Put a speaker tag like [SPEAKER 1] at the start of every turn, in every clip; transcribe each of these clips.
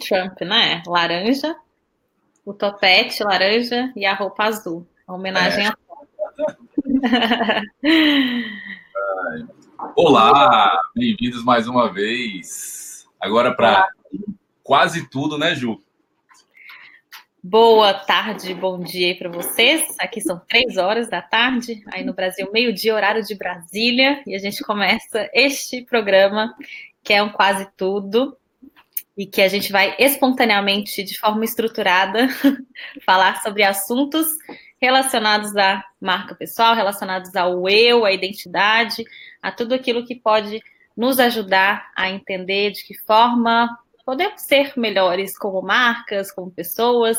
[SPEAKER 1] Trump, né? Laranja, o topete laranja e a roupa azul. A homenagem é. a
[SPEAKER 2] Olá, bem-vindos mais uma vez. Agora para quase tudo, né, Ju?
[SPEAKER 1] Boa tarde, bom dia aí para vocês. Aqui são três horas da tarde, aí no Brasil, meio-dia, horário de Brasília, e a gente começa este programa, que é um quase tudo, e que a gente vai espontaneamente, de forma estruturada, falar sobre assuntos relacionados à marca pessoal, relacionados ao eu, à identidade, a tudo aquilo que pode nos ajudar a entender de que forma podemos ser melhores como marcas, como pessoas,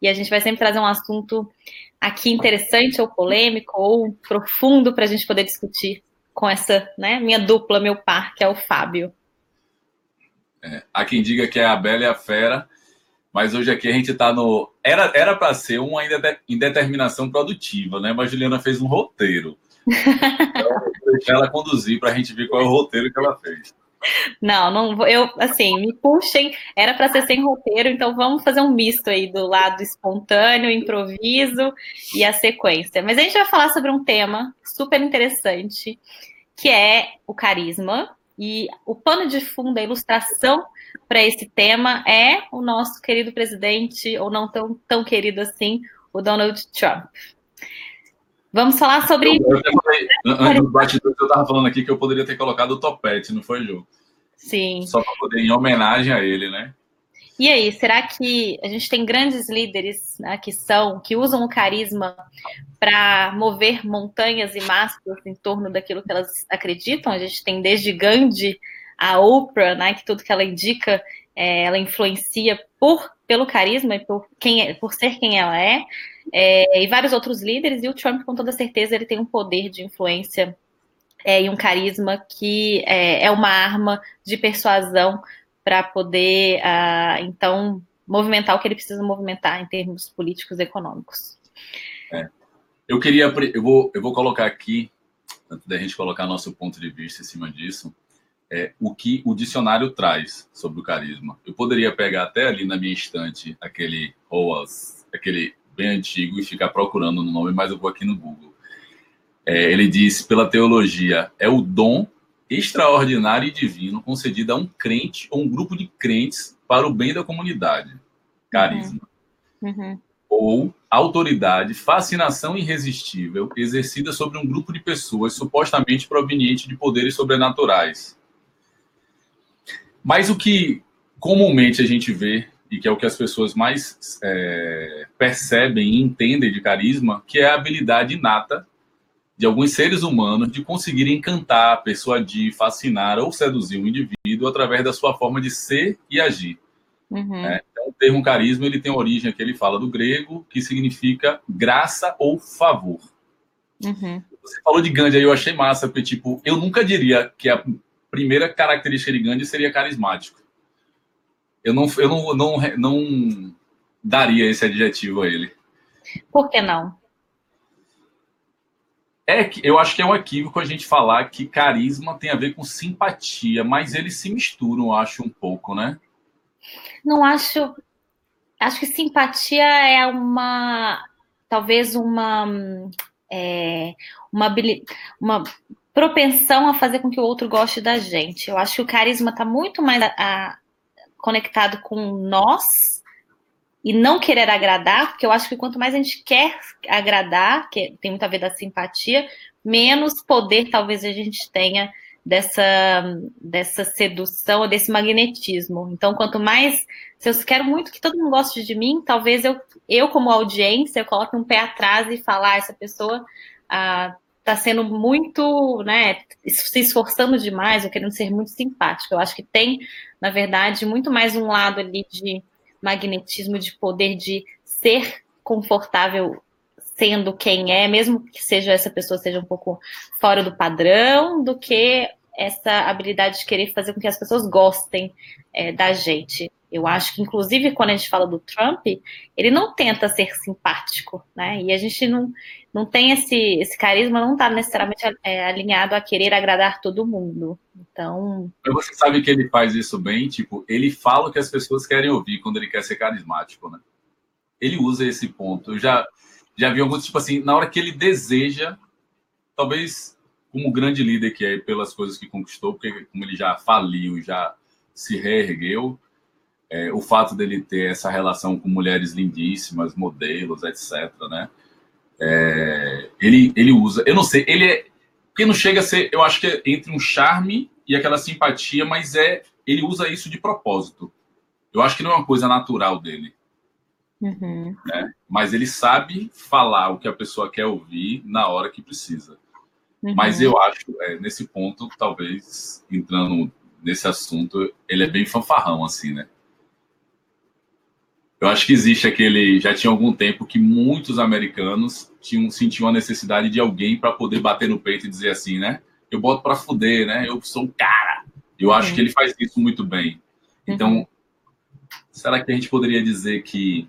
[SPEAKER 1] e a gente vai sempre trazer um assunto aqui interessante ou polêmico ou profundo para a gente poder discutir com essa, né, minha dupla, meu par, que é o Fábio.
[SPEAKER 2] É, há quem diga que é a Bela e a Fera, mas hoje aqui a gente está no. Era era para ser uma indeterminação produtiva, né? Mas Juliana fez um roteiro. Então, deixar ela conduzir para a gente ver qual é o roteiro que ela fez.
[SPEAKER 1] Não, não eu assim, me puxem, era para ser sem roteiro, então vamos fazer um misto aí do lado espontâneo, improviso e a sequência. Mas a gente vai falar sobre um tema super interessante, que é o carisma, e o pano de fundo, a ilustração para esse tema é o nosso querido presidente, ou não tão, tão querido assim, o Donald Trump. Vamos falar sobre. Eu, eu
[SPEAKER 2] falei, antes do bastidor, eu estava falando aqui que eu poderia ter colocado o topete, não foi, Ju?
[SPEAKER 1] Sim.
[SPEAKER 2] Só para poder, em homenagem a ele, né?
[SPEAKER 1] E aí, será que a gente tem grandes líderes né, que são, que usam o carisma para mover montanhas e massas em torno daquilo que elas acreditam? A gente tem desde Gandhi a Oprah, né, que tudo que ela indica, é, ela influencia por pelo carisma e por quem é, por ser quem ela é, é, e vários outros líderes. E o Trump, com toda certeza, ele tem um poder de influência é, e um carisma que é, é uma arma de persuasão para poder, uh, então, movimentar o que ele precisa movimentar em termos políticos e econômicos.
[SPEAKER 2] É. Eu queria, eu vou, eu vou colocar aqui, antes da gente colocar nosso ponto de vista em cima disso, é, o que o dicionário traz sobre o carisma. Eu poderia pegar até ali na minha estante aquele ROAS, aquele bem antigo, e ficar procurando no nome, mas eu vou aqui no Google. É, ele diz, pela teologia, é o dom extraordinário e divino concedido a um crente ou um grupo de crentes para o bem da comunidade. Carisma. Uhum. Uhum. Ou autoridade, fascinação irresistível exercida sobre um grupo de pessoas supostamente proveniente de poderes sobrenaturais. Mas o que comumente a gente vê, e que é o que as pessoas mais é, percebem e entendem de carisma, que é a habilidade inata de alguns seres humanos de conseguir encantar, persuadir, fascinar ou seduzir um indivíduo através da sua forma de ser e agir. Uhum. É, então, o termo carisma ele tem origem que ele fala do grego, que significa graça ou favor. Uhum. Você falou de Gandhi aí, eu achei massa, porque tipo, eu nunca diria que a primeira característica de Gandhi seria carismático. Eu não, eu não, não, não daria esse adjetivo a ele.
[SPEAKER 1] Por que não?
[SPEAKER 2] É, eu acho que é um equívoco a gente falar que carisma tem a ver com simpatia, mas eles se misturam, acho, um pouco, né?
[SPEAKER 1] Não acho. Acho que simpatia é uma. Talvez uma. É, uma, uma propensão a fazer com que o outro goste da gente. Eu acho que o carisma está muito mais a, a, conectado com nós e não querer agradar, porque eu acho que quanto mais a gente quer agradar, que tem muito a ver da simpatia, menos poder talvez a gente tenha dessa, dessa sedução, desse magnetismo. Então, quanto mais, se eu quero muito que todo mundo goste de mim, talvez eu, eu como audiência, eu coloque um pé atrás e falar, ah, essa pessoa ah, tá sendo muito, né, se esforçando demais, ou querendo ser muito simpática. Eu acho que tem, na verdade, muito mais um lado ali de magnetismo de poder de ser confortável sendo quem é, mesmo que seja essa pessoa seja um pouco fora do padrão, do que essa habilidade de querer fazer com que as pessoas gostem é, da gente. Eu acho que, inclusive, quando a gente fala do Trump, ele não tenta ser simpático, né? E a gente não, não tem esse, esse carisma, não está necessariamente é, alinhado a querer agradar todo mundo. Então.
[SPEAKER 2] Você sabe que ele faz isso bem? Tipo, ele fala o que as pessoas querem ouvir quando ele quer ser carismático, né? Ele usa esse ponto. Eu já, já vi alguns, tipo assim, na hora que ele deseja, talvez como grande líder que é pelas coisas que conquistou, porque como ele já faliu, já se reergueu, é, o fato dele ter essa relação com mulheres lindíssimas, modelos, etc., né? É, ele, ele usa, eu não sei, ele é, porque não chega a ser, eu acho que é entre um charme e aquela simpatia, mas é, ele usa isso de propósito. Eu acho que não é uma coisa natural dele. Uhum. Né? Mas ele sabe falar o que a pessoa quer ouvir na hora que precisa. Uhum. Mas eu acho, é, nesse ponto, talvez, entrando nesse assunto, ele é bem fanfarrão, assim, né? Eu acho que existe aquele. Já tinha algum tempo que muitos americanos tinham, sentiam a necessidade de alguém para poder bater no peito e dizer assim, né? Eu boto para fuder, né? Eu sou um cara. Eu acho uhum. que ele faz isso muito bem. Então, uhum. será que a gente poderia dizer que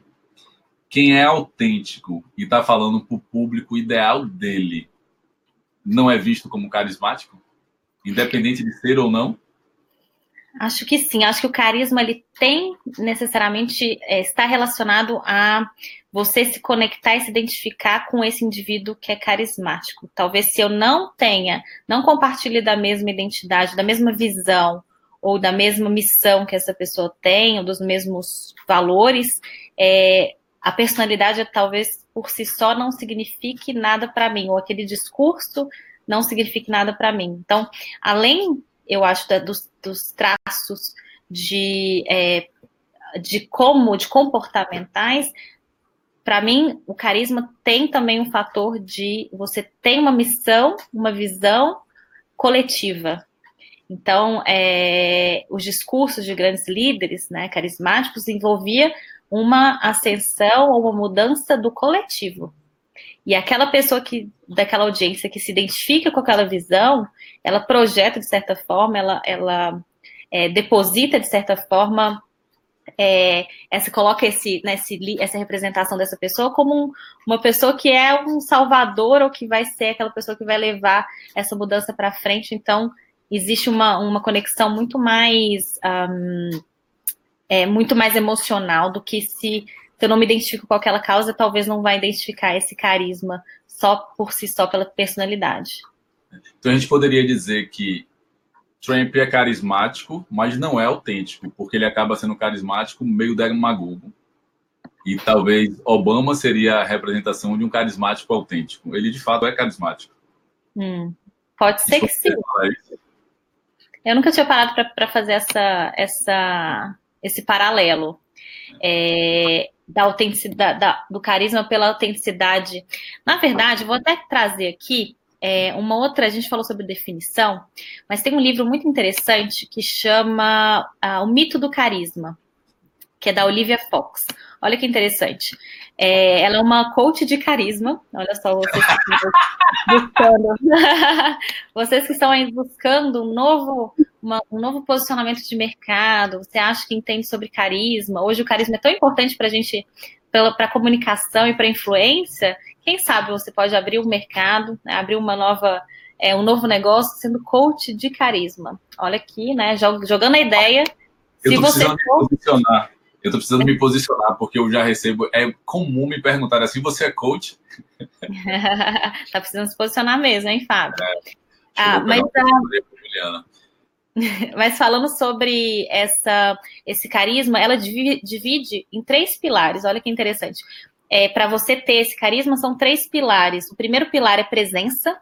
[SPEAKER 2] quem é autêntico e está falando para o público ideal dele não é visto como carismático? Independente de ser ou não?
[SPEAKER 1] Acho que sim. Acho que o carisma ele tem necessariamente é, está relacionado a você se conectar e se identificar com esse indivíduo que é carismático. Talvez se eu não tenha, não compartilhe da mesma identidade, da mesma visão ou da mesma missão que essa pessoa tem, ou dos mesmos valores, é, a personalidade talvez por si só não signifique nada para mim, ou aquele discurso não signifique nada para mim. Então, além eu acho, da, dos, dos, traços de, é, de como, de comportamentais, para mim, o carisma tem também um fator de você tem uma missão, uma visão coletiva. Então, é, os discursos de grandes líderes, né, carismáticos, envolvia uma ascensão ou uma mudança do coletivo. E aquela pessoa que daquela audiência que se identifica com aquela visão, ela projeta de certa forma, ela, ela é, deposita de certa forma, é, essa coloca esse, né, esse, essa representação dessa pessoa como um, uma pessoa que é um salvador ou que vai ser aquela pessoa que vai levar essa mudança para frente. Então existe uma, uma conexão muito mais um, é, muito mais emocional do que se se eu não me identifico com aquela causa, talvez não vai identificar esse carisma só por si só pela personalidade.
[SPEAKER 2] Então a gente poderia dizer que Trump é carismático, mas não é autêntico, porque ele acaba sendo carismático meio demagogo. E talvez Obama seria a representação de um carismático autêntico. Ele de fato é carismático.
[SPEAKER 1] Hum, pode ser que sim. Eu nunca tinha parado para fazer essa, essa, esse paralelo. É, da autenticidade, da, do carisma pela autenticidade. Na verdade, vou até trazer aqui é, uma outra, a gente falou sobre definição, mas tem um livro muito interessante que chama uh, O Mito do Carisma, que é da Olivia Fox. Olha que interessante. É, ela é uma coach de carisma. Olha só, vocês que estão buscando. vocês que estão aí buscando um novo, uma, um novo posicionamento de mercado. Você acha que entende sobre carisma? Hoje o carisma é tão importante para a gente, para a comunicação e para a influência. Quem sabe você pode abrir um mercado, né, abrir uma nova, é, um novo negócio sendo coach de carisma. Olha aqui, né? Jogando a ideia.
[SPEAKER 2] Eu se você for... posicionar eu tô precisando me posicionar, porque eu já recebo. É comum me perguntar assim: você é coach?
[SPEAKER 1] tá precisando se posicionar mesmo, hein, Fábio? É, ah, mas, ah, mas falando sobre essa, esse carisma, ela divide, em três pilares. Olha que interessante. É, Para você ter esse carisma, são três pilares. O primeiro pilar é presença.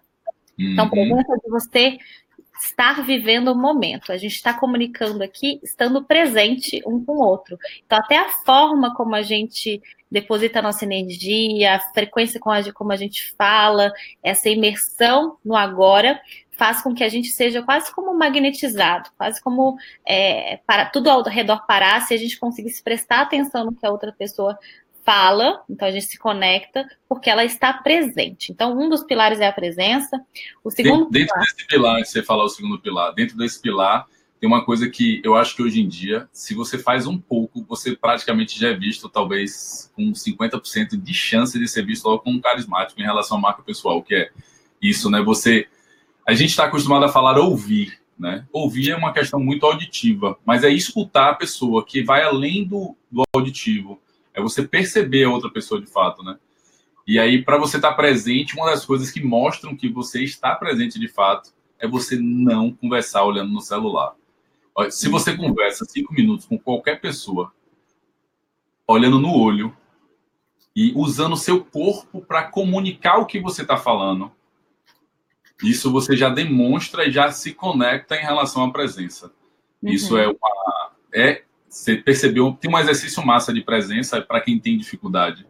[SPEAKER 1] Então, uhum. presença de você estar vivendo o momento. A gente está comunicando aqui, estando presente um com o outro. Então, até a forma como a gente deposita a nossa energia, a frequência com a, como a gente fala, essa imersão no agora, faz com que a gente seja quase como magnetizado, quase como é, para tudo ao redor parar, se a gente conseguisse prestar atenção no que a outra pessoa fala, então a gente se conecta, porque ela está presente. Então, um dos pilares é a presença. O segundo
[SPEAKER 2] dentro, dentro pilar, desse pilar, você falar o segundo pilar, dentro desse pilar, tem uma coisa que eu acho que hoje em dia, se você faz um pouco, você praticamente já é visto, talvez com 50% de chance de ser visto logo como carismático em relação à marca pessoal, que é isso, né? Você. A gente está acostumado a falar ouvir, né? Ouvir é uma questão muito auditiva, mas é escutar a pessoa, que vai além do, do auditivo. É você perceber a outra pessoa de fato, né? E aí, para você estar tá presente, uma das coisas que mostram que você está presente de fato é você não conversar olhando no celular. Se você conversa cinco minutos com qualquer pessoa, olhando no olho e usando o seu corpo para comunicar o que você está falando, isso você já demonstra e já se conecta em relação à presença. Uhum. Isso é uma. É, você percebeu, tem um exercício massa de presença para quem tem dificuldade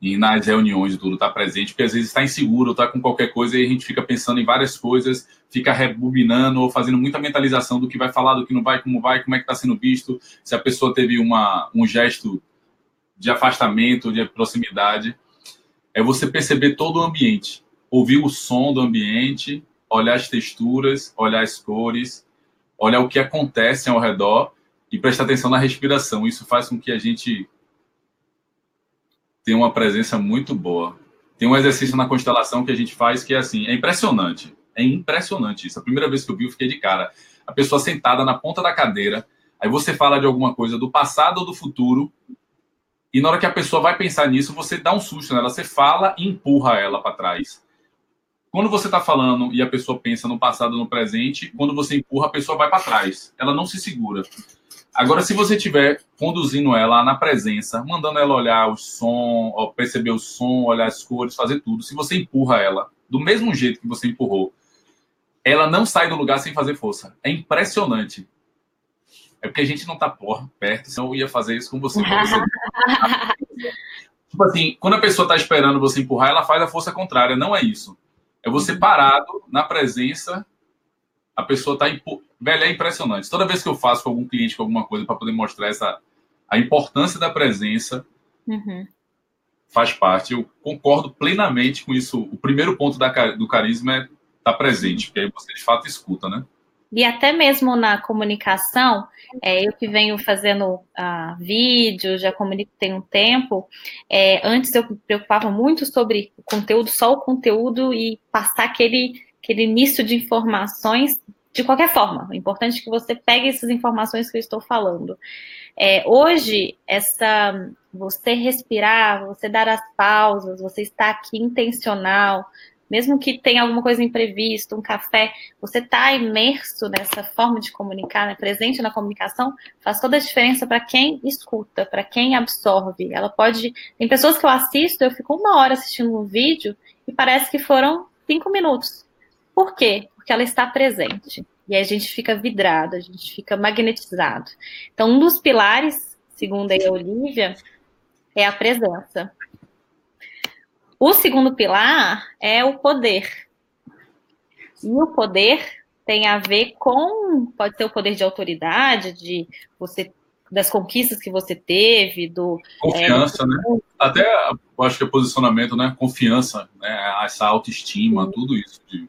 [SPEAKER 2] e nas reuniões tudo estar tá presente, porque às vezes está inseguro, está com qualquer coisa e a gente fica pensando em várias coisas, fica rebobinando ou fazendo muita mentalização do que vai falar, do que não vai, como vai, como é que está sendo visto, se a pessoa teve uma, um gesto de afastamento, de proximidade. É você perceber todo o ambiente, ouvir o som do ambiente, olhar as texturas, olhar as cores, olhar o que acontece ao redor e prestar atenção na respiração. Isso faz com que a gente tem uma presença muito boa. Tem um exercício na constelação que a gente faz que é assim, é impressionante. É impressionante isso. A primeira vez que eu vi, eu fiquei de cara. A pessoa sentada na ponta da cadeira, aí você fala de alguma coisa do passado ou do futuro, e na hora que a pessoa vai pensar nisso, você dá um susto nela, você fala e empurra ela para trás. Quando você está falando e a pessoa pensa no passado no presente, quando você empurra, a pessoa vai para trás. Ela não se segura. Agora, se você estiver conduzindo ela na presença, mandando ela olhar o som, perceber o som, olhar as cores, fazer tudo, se você empurra ela do mesmo jeito que você empurrou, ela não sai do lugar sem fazer força. É impressionante. É porque a gente não está perto, senão eu ia fazer isso com você. você. tipo assim, quando a pessoa está esperando você empurrar, ela faz a força contrária. Não é isso. É você parado na presença, a pessoa está empurrando Velho, é impressionante. Toda vez que eu faço com algum cliente com alguma coisa para poder mostrar essa, a importância da presença, uhum. faz parte. Eu concordo plenamente com isso. O primeiro ponto da, do carisma é estar tá presente, porque aí você de fato escuta, né?
[SPEAKER 1] E até mesmo na comunicação, é, eu que venho fazendo uh, vídeo, já comunico tem um tempo, é, antes eu me preocupava muito sobre o conteúdo, só o conteúdo e passar aquele, aquele início de informações de qualquer forma, o importante é que você pegue essas informações que eu estou falando. É, hoje, essa você respirar, você dar as pausas, você estar aqui intencional, mesmo que tenha alguma coisa imprevista, um café, você está imerso nessa forma de comunicar, né, presente na comunicação, faz toda a diferença para quem escuta, para quem absorve. Ela pode. Tem pessoas que eu assisto, eu fico uma hora assistindo um vídeo e parece que foram cinco minutos. Por quê? Porque ela está presente. E aí a gente fica vidrado, a gente fica magnetizado. Então, um dos pilares, segundo a Olivia, é a presença. O segundo pilar é o poder. E o poder tem a ver com, pode ser o poder de autoridade, de você das conquistas que você teve, do
[SPEAKER 2] confiança, é, né? Até eu acho que é posicionamento, né? Confiança, né? Essa autoestima, tudo isso de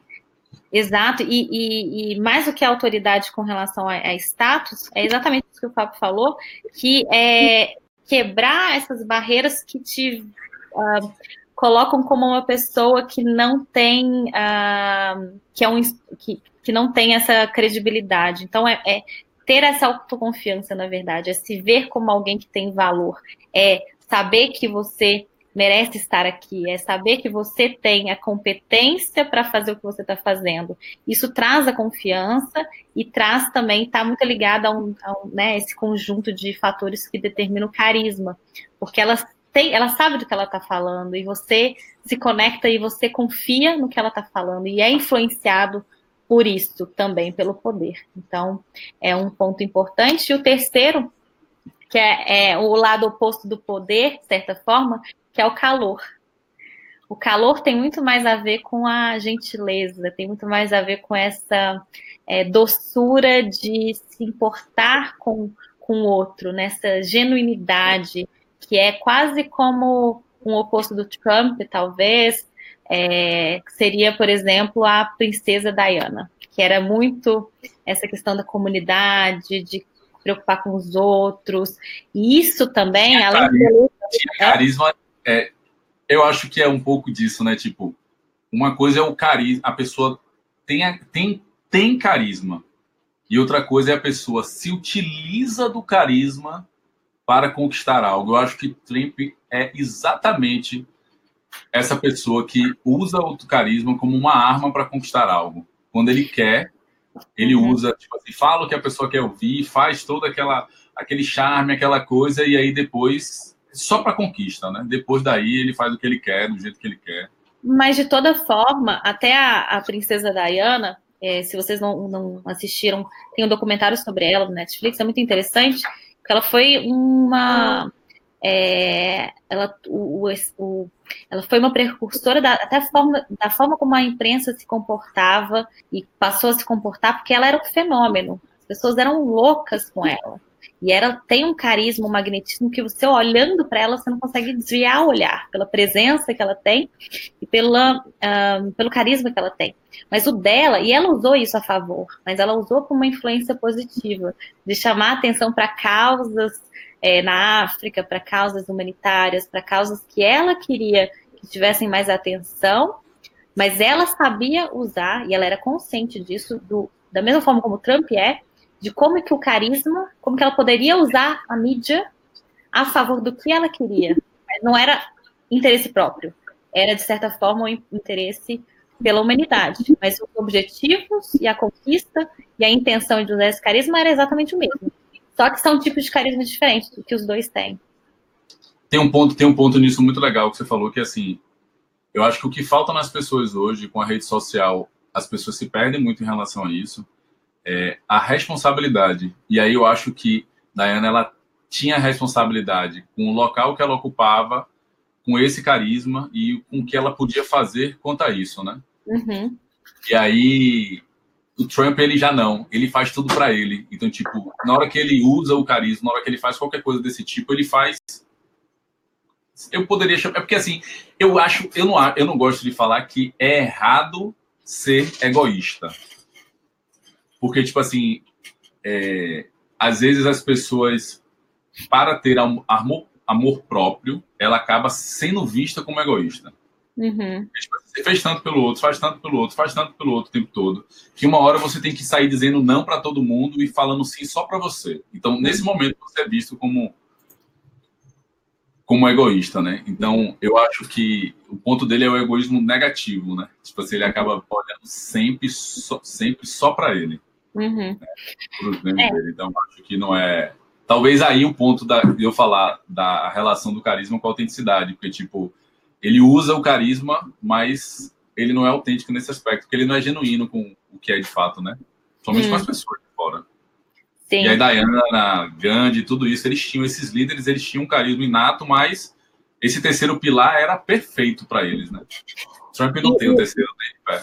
[SPEAKER 1] Exato, e, e, e, mais do que a autoridade com relação a, a, status, é exatamente isso que o Fábio falou, que é quebrar essas barreiras que te uh, colocam como uma pessoa que não tem uh, que, é um, que, que não tem essa credibilidade. Então, é, é ter essa autoconfiança, na verdade, é se ver como alguém que tem valor, é saber que você merece estar aqui, é saber que você tem a competência para fazer o que você está fazendo. Isso traz a confiança e traz também, está muito ligado a, um, a um, né, esse conjunto de fatores que determina o carisma, porque ela, tem, ela sabe do que ela está falando e você se conecta e você confia no que ela está falando e é influenciado por isso também, pelo poder. Então, é um ponto importante. E o terceiro, que é, é o lado oposto do poder, de certa forma, que é o calor. O calor tem muito mais a ver com a gentileza, tem muito mais a ver com essa é, doçura de se importar com, com o outro, nessa genuinidade, que é quase como um oposto do Trump, talvez, é, seria, por exemplo, a princesa Diana, que era muito essa questão da comunidade, de preocupar com os outros. E isso também, tinha além
[SPEAKER 2] carisma, do... tinha carisma, é, eu acho que é um pouco disso, né? Tipo, uma coisa é o carisma, a pessoa tem, tem, tem carisma, e outra coisa é a pessoa se utiliza do carisma para conquistar algo. Eu acho que Trump é exatamente essa pessoa que usa o carisma como uma arma para conquistar algo. Quando ele quer, ele uhum. usa, tipo assim, fala o que a pessoa quer ouvir, faz todo aquela, aquele charme, aquela coisa, e aí depois, só para conquista, né? Depois daí ele faz o que ele quer, do jeito que ele quer.
[SPEAKER 1] Mas de toda forma, até a, a princesa Diana, é, se vocês não, não assistiram, tem um documentário sobre ela no Netflix, é muito interessante, porque ela foi uma. É, ela, o, o, ela foi uma precursora da, até forma, da forma como a imprensa se comportava e passou a se comportar, porque ela era um fenômeno. As pessoas eram loucas com ela. E ela tem um carisma, um magnetismo que você olhando para ela, você não consegue desviar o olhar pela presença que ela tem e pela, um, pelo carisma que ela tem. Mas o dela, e ela usou isso a favor, mas ela usou como uma influência positiva, de chamar atenção para causas é, na África, para causas humanitárias, para causas que ela queria que tivessem mais atenção, mas ela sabia usar, e ela era consciente disso, do, da mesma forma como Trump é, de como é que o carisma, como que ela poderia usar a mídia a favor do que ela queria. Não era interesse próprio, era de certa forma um interesse pela humanidade, mas os objetivos e a conquista e a intenção de usar esse carisma era exatamente o mesmo. Só que são tipos de carisma diferentes do que os dois têm.
[SPEAKER 2] Tem um ponto, tem um ponto nisso muito legal que você falou que assim, eu acho que o que falta nas pessoas hoje com a rede social, as pessoas se perdem muito em relação a isso é, a responsabilidade. E aí eu acho que Diana ela tinha responsabilidade com o local que ela ocupava, com esse carisma e com o que ela podia fazer quanto a isso, né?
[SPEAKER 1] Uhum.
[SPEAKER 2] E aí o Trump ele já não, ele faz tudo para ele. Então tipo, na hora que ele usa o carisma, na hora que ele faz qualquer coisa desse tipo, ele faz eu poderia chamar, é porque assim, eu acho, eu não, eu não gosto de falar que é errado ser egoísta. Porque, tipo assim, é, às vezes as pessoas, para ter amor, amor próprio, ela acaba sendo vista como egoísta.
[SPEAKER 1] Uhum.
[SPEAKER 2] Tipo, você fez tanto pelo outro, faz tanto pelo outro, faz tanto pelo outro o tempo todo, que uma hora você tem que sair dizendo não para todo mundo e falando sim só para você. Então, nesse momento, você é visto como como egoísta, né? Então, eu acho que o ponto dele é o egoísmo negativo, né? Tipo assim, ele acaba olhando sempre só, sempre só para ele.
[SPEAKER 1] Uhum.
[SPEAKER 2] Né, é. Então, acho que não é. Talvez aí o ponto da, de eu falar da relação do carisma com a autenticidade, porque, tipo, ele usa o carisma, mas ele não é autêntico nesse aspecto, porque ele não é genuíno com o que é de fato, né? Somente hum. com as pessoas de fora. Sim. E aí, Diana, Gandhi, tudo isso, eles tinham, esses líderes, eles tinham um carisma inato, mas esse terceiro pilar era perfeito para eles, né? Trump não e, tem o terceiro dele,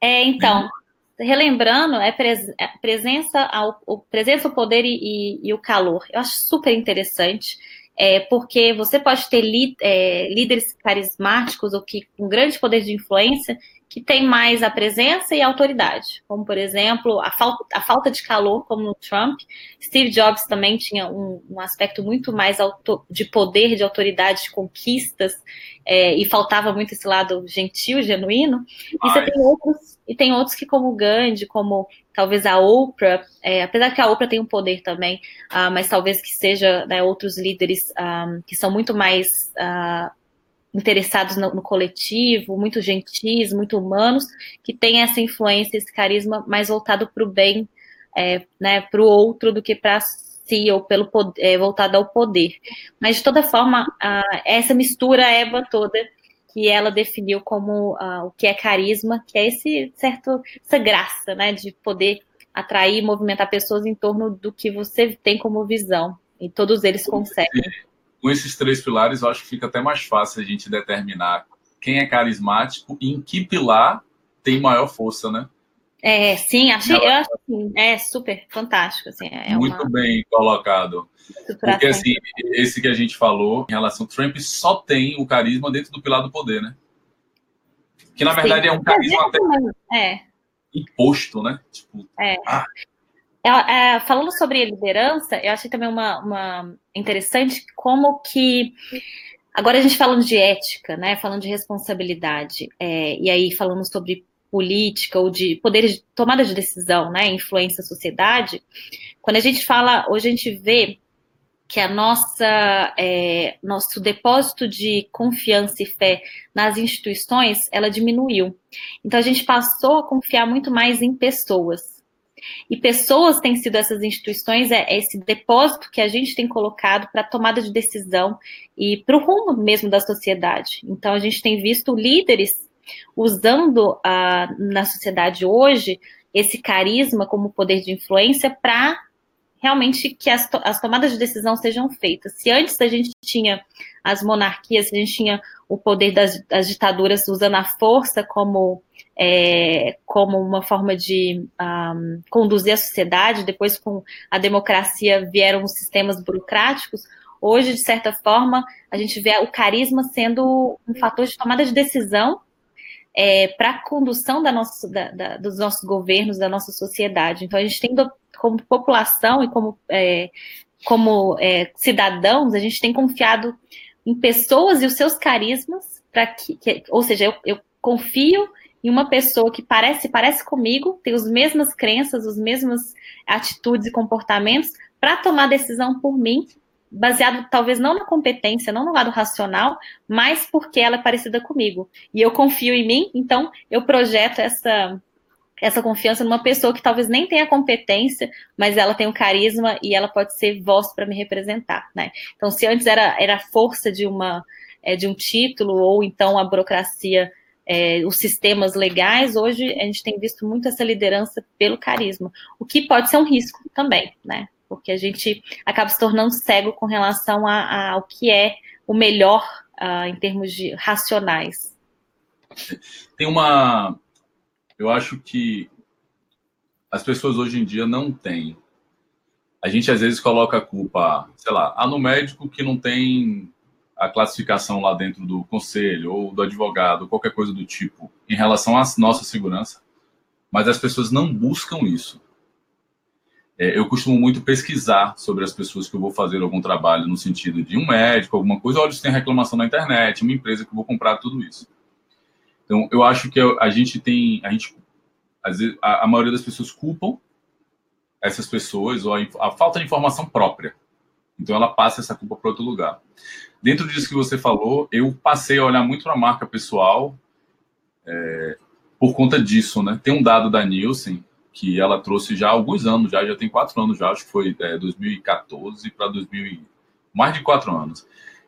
[SPEAKER 1] É, então, relembrando, é, pres, é presença, ao, o, presença, o poder e, e, e, o calor. Eu acho super interessante, é, porque você pode ter li, é, líderes carismáticos ou que com grande poder de influência que tem mais a presença e a autoridade, como por exemplo a falta, a falta de calor, como no Trump. Steve Jobs também tinha um, um aspecto muito mais auto, de poder, de autoridade, de conquistas, é, e faltava muito esse lado gentil, genuíno. E você tem outros, e tem outros que, como Gandhi, como talvez a Oprah, é, apesar que a Oprah tem um poder também, uh, mas talvez que seja né, outros líderes um, ah, que são muito mais uh, interessados no, no, coletivo, muito gentis, muito humanos, que tem essa influência, esse carisma mais voltado para o bem, é, né, para o outro do que para si ou pelo poder, é, voltado ao poder. Mas de toda forma, essa mistura Eva toda que ela definiu como o que é carisma, que é esse certo essa graça, né, de poder atrair, movimentar pessoas em torno do que você tem como visão. E todos eles conseguem
[SPEAKER 2] com esses três pilares, eu acho que fica até mais fácil a gente determinar quem é carismático e em que pilar tem maior força, né?
[SPEAKER 1] É, sim, achei, eu acho assim, é super fantástico. Assim, é
[SPEAKER 2] muito uma... bem colocado. Porque, assim, esse que a gente falou em relação ao Trump só tem o carisma dentro do pilar do poder, né? Que, na verdade, sim. é um carisma até...
[SPEAKER 1] É.
[SPEAKER 2] imposto, né?
[SPEAKER 1] Tipo, é. Ah. É, é, falando sobre liderança, eu achei também uma, uma interessante como que agora a gente falando de ética, né? Falando de responsabilidade, é, e aí falando sobre política ou de poderes de tomada de decisão, né? Influência da sociedade. Quando a gente fala, hoje a gente vê que a nossa é, nosso depósito de confiança e fé nas instituições ela diminuiu. Então a gente passou a confiar muito mais em pessoas. E pessoas têm sido essas instituições, é, é esse depósito que a gente tem colocado para tomada de decisão e para o rumo mesmo da sociedade. Então a gente tem visto líderes usando a, na sociedade hoje esse carisma como poder de influência para realmente que as, to as tomadas de decisão sejam feitas. Se antes a gente tinha as monarquias, a gente tinha o poder das, das ditaduras usando a força como, é, como uma forma de um, conduzir a sociedade, depois com a democracia vieram os sistemas burocráticos, hoje, de certa forma, a gente vê o carisma sendo um fator de tomada de decisão é, para a condução da nossa, da, da, dos nossos governos, da nossa sociedade. Então, a gente tem como população e como, é, como é, cidadãos, a gente tem confiado em pessoas e os seus carismas para que, que, ou seja, eu, eu confio em uma pessoa que parece parece comigo, tem as mesmas crenças, as mesmas atitudes e comportamentos para tomar decisão por mim, baseado talvez não na competência, não no lado racional, mas porque ela é parecida comigo. E eu confio em mim, então eu projeto essa essa confiança numa pessoa que talvez nem tenha competência, mas ela tem o carisma e ela pode ser voz para me representar, né? Então, se antes era, era a força de uma é, de um título ou então a burocracia, é, os sistemas legais, hoje a gente tem visto muito essa liderança pelo carisma, o que pode ser um risco também, né? Porque a gente acaba se tornando cego com relação a, a, ao que é o melhor uh, em termos de racionais.
[SPEAKER 2] Tem uma eu acho que as pessoas hoje em dia não têm. A gente às vezes coloca a culpa, sei lá, ah, no médico que não tem a classificação lá dentro do conselho ou do advogado, qualquer coisa do tipo, em relação à nossa segurança. Mas as pessoas não buscam isso. É, eu costumo muito pesquisar sobre as pessoas que eu vou fazer algum trabalho no sentido de um médico, alguma coisa. Olha, se tem reclamação na internet, uma empresa que eu vou comprar tudo isso. Então, eu acho que a gente tem, a gente, às vezes, a, a maioria das pessoas culpam essas pessoas ou a, a, falta de informação própria. Então, ela passa essa culpa para outro lugar. Dentro disso que você falou, eu passei a olhar muito para a marca pessoal é, por conta disso, né? Tem um dado da Nielsen que ela trouxe já há alguns anos, já, já tem quatro anos já, acho que foi é, 2014 para 2000, mais de quatro anos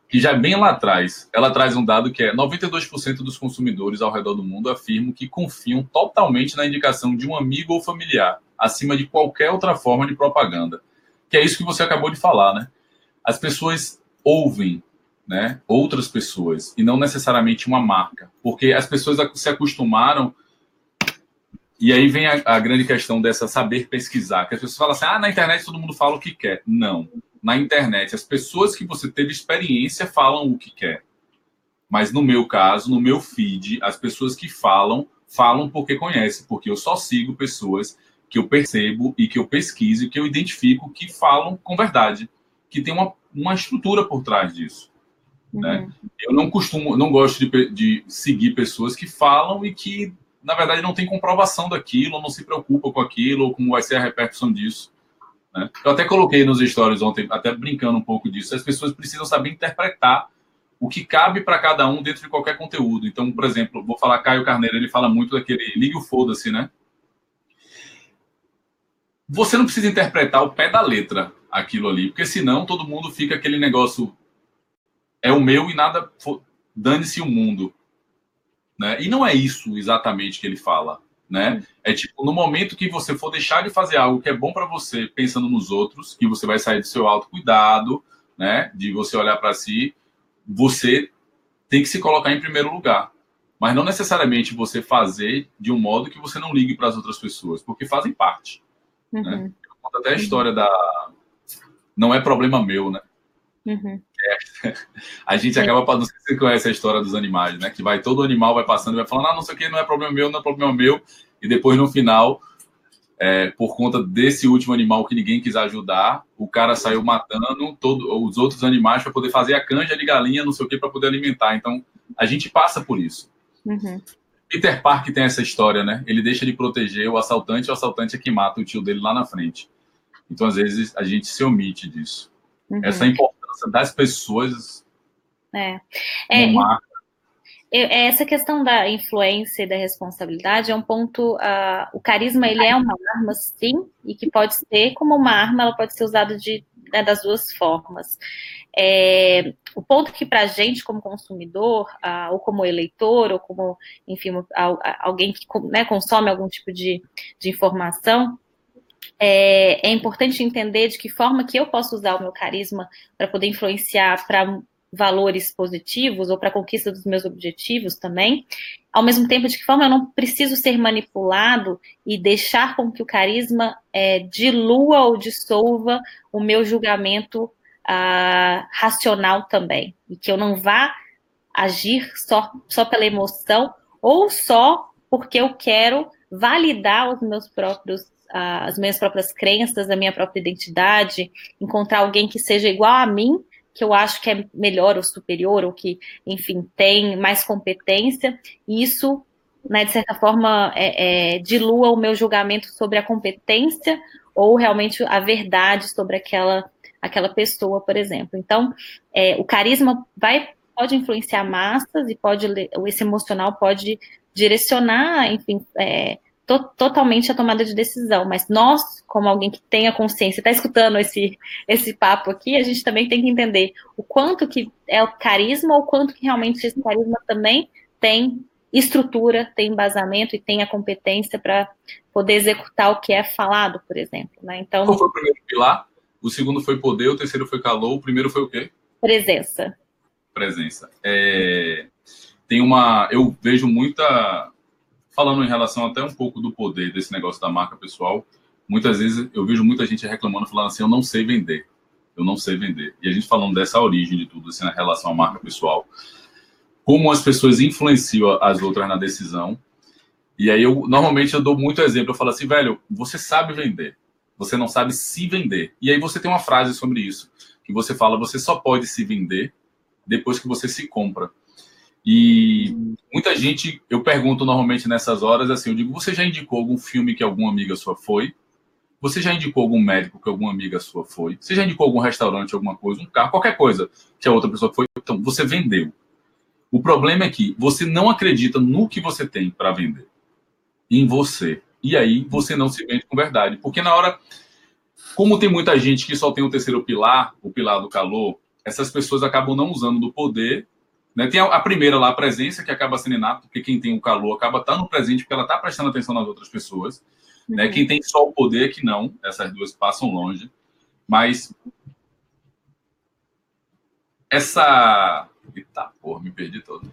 [SPEAKER 2] que já bem lá atrás, ela traz um dado que é 92% dos consumidores ao redor do mundo afirmam que confiam totalmente na indicação de um amigo ou familiar, acima de qualquer outra forma de propaganda. Que é isso que você acabou de falar, né? As pessoas ouvem, né, outras pessoas e não necessariamente uma marca, porque as pessoas se acostumaram e aí vem a, a grande questão dessa saber pesquisar, que as pessoas falam assim: "Ah, na internet todo mundo fala o que quer". Não na internet, as pessoas que você teve experiência falam o que quer. Mas no meu caso, no meu feed, as pessoas que falam, falam porque conhecem, porque eu só sigo pessoas que eu percebo e que eu pesquiso e que eu identifico que falam com verdade, que tem uma, uma estrutura por trás disso. Uhum. Né? Eu não costumo, não gosto de, de seguir pessoas que falam e que, na verdade, não tem comprovação daquilo, não se preocupa com aquilo, ou como vai ser a repercussão disso. Né? Eu até coloquei nos stories ontem, até brincando um pouco disso, as pessoas precisam saber interpretar o que cabe para cada um dentro de qualquer conteúdo. Então, por exemplo, vou falar Caio Carneiro, ele fala muito daquele ligue o foda-se, né? Você não precisa interpretar o pé da letra aquilo ali, porque senão todo mundo fica aquele negócio é o meu e nada dane-se o mundo, né? E não é isso exatamente que ele fala né? É tipo, no momento que você for deixar de fazer algo que é bom para você, pensando nos outros, que você vai sair do seu autocuidado, né? De você olhar para si, você tem que se colocar em primeiro lugar. Mas não necessariamente você fazer de um modo que você não ligue para as outras pessoas, porque fazem parte. Né? Uhum. Né? Eu conto até a história da. Não é problema meu, né? Uhum. É. A gente acaba, não sei se você conhece a história dos animais, né? Que vai todo animal vai passando e vai falando, ah, não sei o que, não é problema meu, não é problema meu. e depois no final, é, por conta desse último animal que ninguém quis ajudar, o cara saiu matando todo, os outros animais para poder fazer a canja de galinha, não sei o que, para poder alimentar. Então, a gente passa por isso. Uhum. Peter Parker tem essa história, né? Ele deixa de proteger o assaltante, o assaltante é que mata o tio dele lá na frente. Então, às vezes, a gente se omite disso. Uhum. Essa importância das pessoas.
[SPEAKER 1] É. é essa questão da influência e da responsabilidade é um ponto. Uh, o carisma ele é uma arma, sim, e que pode ser como uma arma, ela pode ser usada de, né, das duas formas. É, o ponto que para a gente, como consumidor, uh, ou como eleitor, ou como, enfim, alguém que né, consome algum tipo de, de informação, é, é, importante entender de que forma que eu posso usar o meu carisma para poder influenciar para valores positivos ou para a conquista dos meus objetivos também, ao mesmo tempo de que forma eu não preciso ser manipulado e deixar com que o carisma é, dilua ou dissolva o meu julgamento ah, racional também, e que eu não vá agir só, só pela emoção ou só porque eu quero validar os meus próprios as minhas próprias crenças, a minha própria identidade, encontrar alguém que seja igual a mim que eu acho que é melhor ou superior, ou que, enfim, tem mais competência, e isso, né, de certa forma, é, é, dilua o meu julgamento sobre a competência ou realmente a verdade sobre aquela, aquela pessoa, por exemplo. Então, é, o carisma vai, pode influenciar massas e pode, esse emocional pode direcionar, enfim, é, to totalmente a tomada de decisão, mas nós, como alguém que tem a consciência, está escutando esse, esse papo aqui, a gente também tem que entender o quanto que é o carisma, ou quanto que realmente esse carisma também tem estrutura, tem embasamento e tem a competência para poder executar o que é falado, por exemplo. Né?
[SPEAKER 2] Então, Qual foi o primeiro pilar? O segundo foi poder, o terceiro foi calor, o primeiro foi o quê?
[SPEAKER 1] Presença.
[SPEAKER 2] Presença. É, tem uma. Eu vejo muita falando em relação até um pouco do poder desse negócio da marca pessoal, muitas vezes eu vejo muita gente reclamando, falando assim, eu não sei vender, eu não sei vender. E a gente falando dessa origem de tudo, assim, na relação à marca pessoal, como as pessoas influenciam as outras na decisão. E aí eu normalmente eu dou muito exemplo, eu falo assim, velho, você sabe vender, você não sabe se vender. E aí você tem uma frase sobre isso, que você fala, você só pode se vender depois que você se compra. E muita gente, eu pergunto normalmente nessas horas assim, eu digo, você já indicou algum filme que alguma amiga sua foi? Você já indicou algum médico que alguma amiga sua foi? Você já indicou algum restaurante, alguma coisa, um carro, qualquer coisa que a outra pessoa foi? Então, você vendeu. O problema é que você não acredita no que você tem para vender. Em você. E aí você não se vende com verdade. Porque na hora, como tem muita gente que só tem o terceiro pilar, o pilar do calor, essas pessoas acabam não usando do poder né? Tem a, a, primeira lá, a presença, que acaba sendo inata, porque quem tem o calor acaba tá presente, porque ela está prestando atenção nas outras pessoas. Né? Uhum. Né? Quem tem só o poder é que não, essas duas passam longe. Mas essa. Eita, porra, me perdi todo.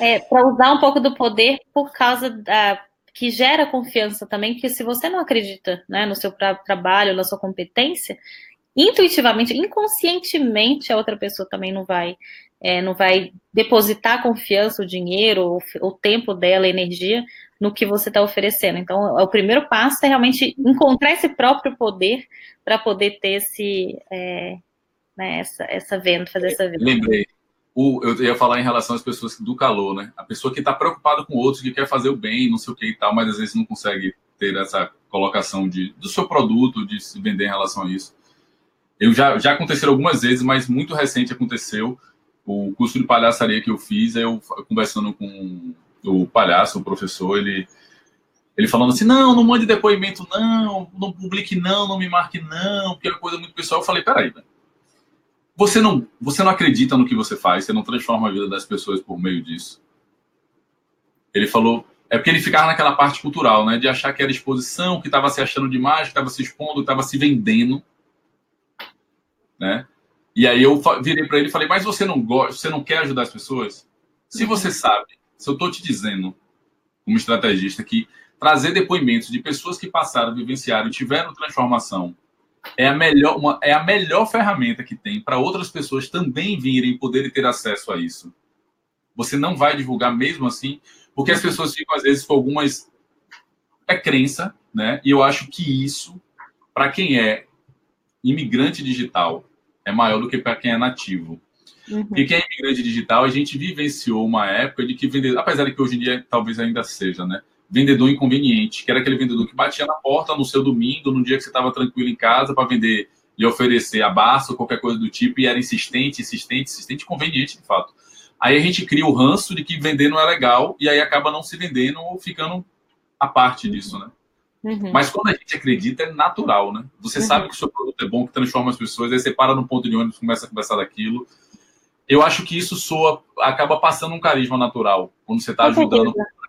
[SPEAKER 1] É, para usar um pouco do poder por causa da. que gera confiança também, porque se você não acredita né, no seu trabalho, na sua competência, intuitivamente, inconscientemente, a outra pessoa também não vai, é, não vai depositar confiança, o dinheiro, o, o tempo dela, a energia no que você está oferecendo. Então, o primeiro passo é realmente encontrar esse próprio poder para poder ter esse, é, né, essa, essa venda, fazer essa venda.
[SPEAKER 2] Lembrei. O, eu ia falar em relação às pessoas do calor, né? A pessoa que está preocupada com outros, que quer fazer o bem, não sei o que e tal, mas às vezes não consegue ter essa colocação de, do seu produto, de se vender em relação a isso. Eu já, já aconteceram algumas vezes, mas muito recente aconteceu. O curso de palhaçaria que eu fiz, eu conversando com o palhaço, o professor, ele, ele falando assim: não, não mande depoimento, não, não publique, não, não me marque, não, porque é coisa muito pessoal. Eu falei: peraí, você não, você não acredita no que você faz, você não transforma a vida das pessoas por meio disso. Ele falou: é porque ele ficava naquela parte cultural, né, de achar que era exposição, que estava se achando demais, que estava se expondo, que estava se vendendo né? E aí eu virei para ele e falei: "Mas você não gosta, você não quer ajudar as pessoas? Se você sabe, se eu estou te dizendo, como estrategista, que trazer depoimentos de pessoas que passaram, vivenciaram e tiveram transformação é a melhor, uma, é a melhor ferramenta que tem para outras pessoas também virem poderem ter acesso a isso. Você não vai divulgar mesmo assim, Porque as pessoas ficam, às vezes, com algumas. É crença, né? E eu acho que isso, para quem é imigrante digital, é maior do que para quem é nativo. Uhum. Porque quem é imigrante digital, a gente vivenciou uma época de que vendedor, apesar de que hoje em dia talvez ainda seja, né? Vendedor inconveniente, que era aquele vendedor que batia na porta no seu domingo, no dia que você estava tranquilo em casa para vender e oferecer abaço ou qualquer coisa do tipo, e era insistente, insistente, insistente, conveniente, de fato. Aí a gente cria o ranço de que vender não é legal, e aí acaba não se vendendo ou ficando a parte disso, né? Uhum. Mas quando a gente acredita, é natural, né? Você uhum. sabe que o seu produto é bom, que transforma as pessoas, aí você para no ponto de ônibus, começa a conversar daquilo. Eu acho que isso soa, acaba passando um carisma natural, quando você está ajudando.
[SPEAKER 1] Certeza.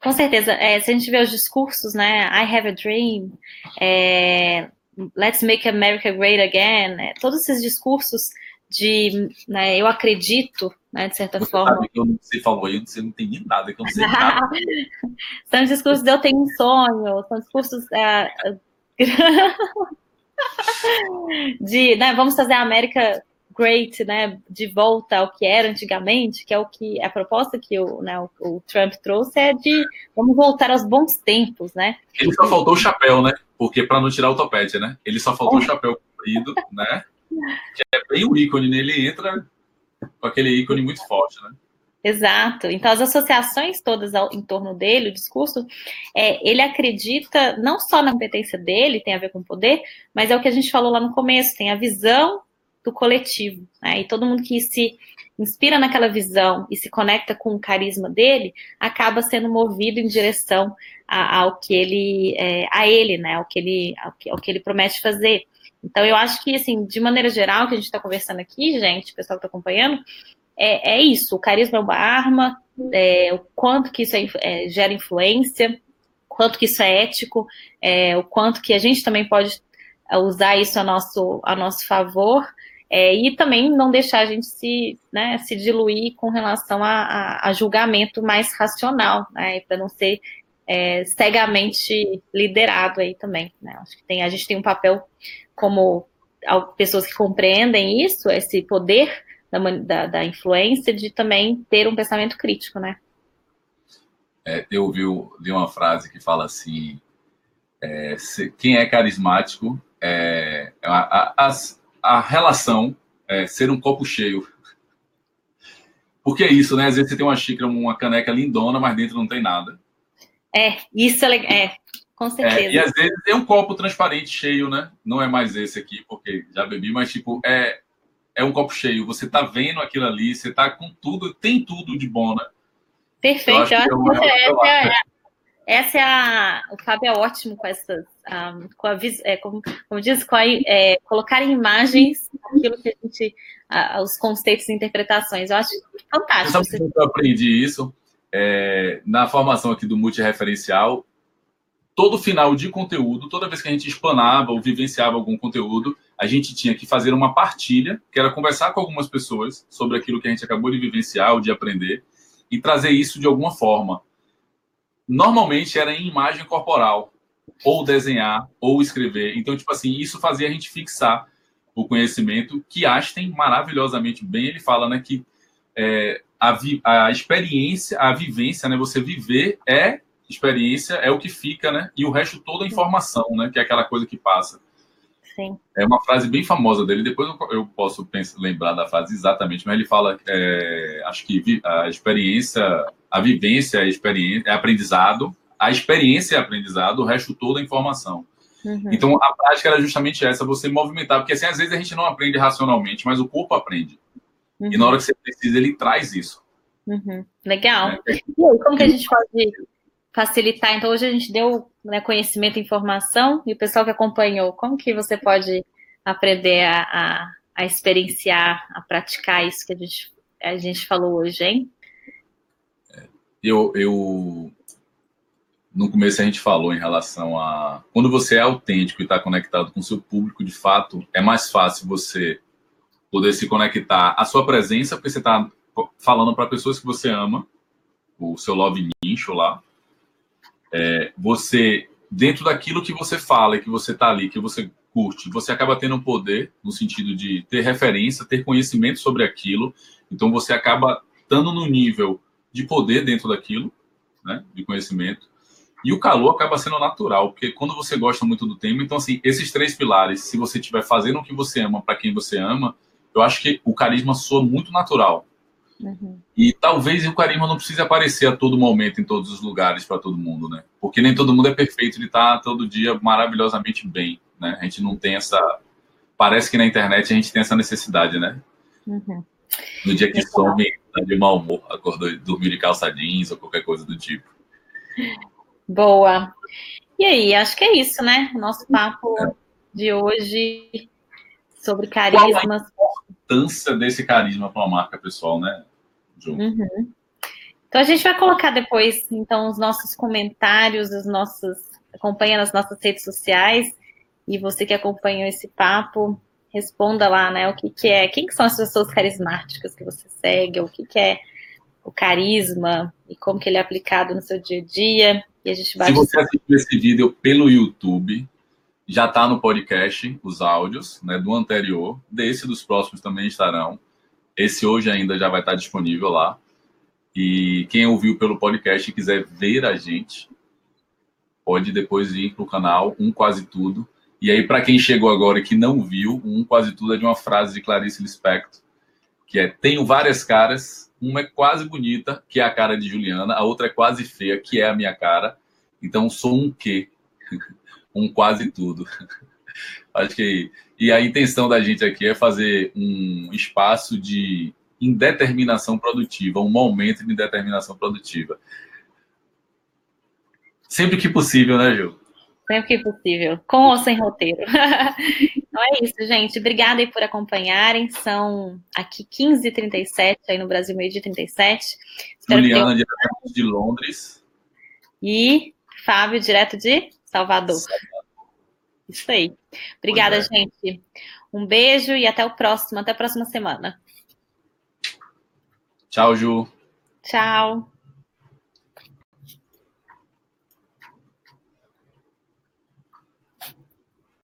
[SPEAKER 1] Com certeza. É, se a gente vê os discursos, né? I have a dream, é, let's make America great again, é, todos esses discursos de né, eu acredito, né, de certa
[SPEAKER 2] você
[SPEAKER 1] forma.
[SPEAKER 2] Sabe que eu você falou aí, você não entendi nada, que eu não sei nada.
[SPEAKER 1] são discursos de eu tenho um sonho, são discursos é, de, né, vamos fazer a América great, né, de volta ao que era antigamente, que é o que a proposta que o, né, o, o, Trump trouxe é de vamos voltar aos bons tempos, né?
[SPEAKER 2] Ele só faltou o chapéu, né? Porque para não tirar o topete, né? Ele só faltou o chapéu comprido, né? Que é bem o ícone, né? Ele entra com aquele ícone muito forte, né?
[SPEAKER 1] Exato. Então, as associações todas ao, em torno dele, o discurso, é, ele acredita não só na competência dele, tem a ver com poder, mas é o que a gente falou lá no começo, tem a visão do coletivo. Né? E todo mundo que se inspira naquela visão e se conecta com o carisma dele, acaba sendo movido em direção a, ao que ele, é, a ele, né? Ao que ele, ao que, ao que ele promete fazer. Então, eu acho que, assim, de maneira geral, que a gente está conversando aqui, gente, o pessoal que está acompanhando, é, é, isso, o carisma é uma arma, é, o quanto que isso é, gera influência, o quanto que isso é ético, é, o quanto que a gente também pode usar isso a nosso, a nosso favor, é, e também não deixar a gente se, né, se diluir com relação a, a, a julgamento mais racional, né, para não ser é, cegamente liderado aí também. Né? Acho que tem, a gente tem um papel como pessoas que compreendem isso, esse poder da, da, da influência, de também ter um pensamento crítico, né?
[SPEAKER 2] É, eu ouvi li uma frase que fala assim: é, se, quem é carismático é a, a, a relação é ser um copo cheio. Porque é isso, né? Às vezes você tem uma xícara, uma caneca lindona, mas dentro não tem nada.
[SPEAKER 1] É, isso é, é com certeza.
[SPEAKER 2] É, e às vezes tem um copo transparente cheio, né? Não é mais esse aqui, porque já bebi, mas tipo, é, é um copo cheio. Você tá vendo aquilo ali, você tá com tudo, tem tudo de bom, né?
[SPEAKER 1] Perfeito, eu acho, eu acho que, é, essa, é, essa é a. O Fábio é ótimo com essas. Um, com a, é, como, como diz, com a, é, colocar em imagens aquilo que a gente. Uh, os conceitos e interpretações. Eu acho fantástico.
[SPEAKER 2] Sabe eu aprendi isso? É, na formação aqui do multireferencial, todo final de conteúdo, toda vez que a gente explanava ou vivenciava algum conteúdo, a gente tinha que fazer uma partilha, que era conversar com algumas pessoas sobre aquilo que a gente acabou de vivenciar ou de aprender e trazer isso de alguma forma. Normalmente era em imagem corporal, ou desenhar, ou escrever. Então, tipo assim, isso fazia a gente fixar o conhecimento, que Einstein maravilhosamente bem, ele fala, né, que é, a, vi, a experiência, a vivência, né? Você viver é experiência, é o que fica, né? E o resto toda é informação, né? Que é aquela coisa que passa.
[SPEAKER 1] Sim.
[SPEAKER 2] É uma frase bem famosa dele. Depois eu, posso pensar, lembrar da frase exatamente, mas ele fala, é, acho que a experiência, a vivência é, experiência, é aprendizado, a experiência é aprendizado, o resto todo é informação. Uhum. Então a prática era justamente essa, você movimentar, porque assim às vezes a gente não aprende racionalmente, mas o corpo aprende. Uhum. E na hora que você precisa, ele traz isso.
[SPEAKER 1] Uhum. Legal. É. E aí, como que a gente pode facilitar? Então, hoje a gente deu né, conhecimento e informação, e o pessoal que acompanhou, como que você pode aprender a, a, a experienciar, a praticar isso que a gente, a gente falou hoje, hein?
[SPEAKER 2] Eu, eu, no começo a gente falou em relação a quando você é autêntico e está conectado com o seu público, de fato, é mais fácil você poder se conectar à sua presença, porque você está falando para pessoas que você ama, o seu love nicho lá. É, você, dentro daquilo que você fala que você está ali, que você curte, você acaba tendo um poder no sentido de ter referência, ter conhecimento sobre aquilo. Então você acaba estando no nível de poder dentro daquilo, né, de conhecimento. E o calor acaba sendo natural, porque quando você gosta muito do tema, então assim, esses três pilares, se você estiver fazendo o que você ama para quem você ama, eu acho que o carisma soa muito natural. Uhum. E talvez o carisma não precise aparecer a todo momento, em todos os lugares, para todo mundo, né? Porque nem todo mundo é perfeito de estar tá todo dia maravilhosamente bem, né? A gente não tem essa. Parece que na internet a gente tem essa necessidade, né? Uhum. No dia que some, tá de mau humor, acordou, dormiu de calça jeans ou qualquer coisa do tipo.
[SPEAKER 1] Boa. E aí, acho que é isso, né? O nosso papo é. de hoje sobre carismas.
[SPEAKER 2] Qual a importância desse carisma para uma marca pessoal, né,
[SPEAKER 1] Ju? Uhum. Então a gente vai colocar depois, então, os nossos comentários, os nossos acompanha nas nossas redes sociais e você que acompanhou esse papo, responda lá, né, o que, que é, quem que são as pessoas carismáticas que você segue, o que, que é o carisma e como que ele é aplicado no seu dia a dia. E a gente vai
[SPEAKER 2] Se você assistiu esse vídeo pelo YouTube, já está no podcast os áudios né, do anterior, desse dos próximos também estarão. Esse hoje ainda já vai estar disponível lá. E quem ouviu pelo podcast e quiser ver a gente, pode depois ir para o canal Um Quase Tudo. E aí, para quem chegou agora e que não viu, Um Quase Tudo é de uma frase de Clarice Lispector, que é: Tenho várias caras, uma é quase bonita, que é a cara de Juliana, a outra é quase feia, que é a minha cara. Então, sou um quê? um quase tudo. Acho que e a intenção da gente aqui é fazer um espaço de indeterminação produtiva, um momento de indeterminação produtiva. Sempre que possível, né, Gil?
[SPEAKER 1] Sempre que possível, com ou sem roteiro. então é isso, gente. Obrigada aí por acompanharem. São aqui 15h37, aí no Brasil, meio de 37.
[SPEAKER 2] Espero Juliana, direto de Londres.
[SPEAKER 1] E Fábio, direto de Salvador. Isso aí. Obrigada, é. gente. Um beijo e até o próximo, até a próxima semana.
[SPEAKER 2] Tchau, Ju.
[SPEAKER 1] Tchau.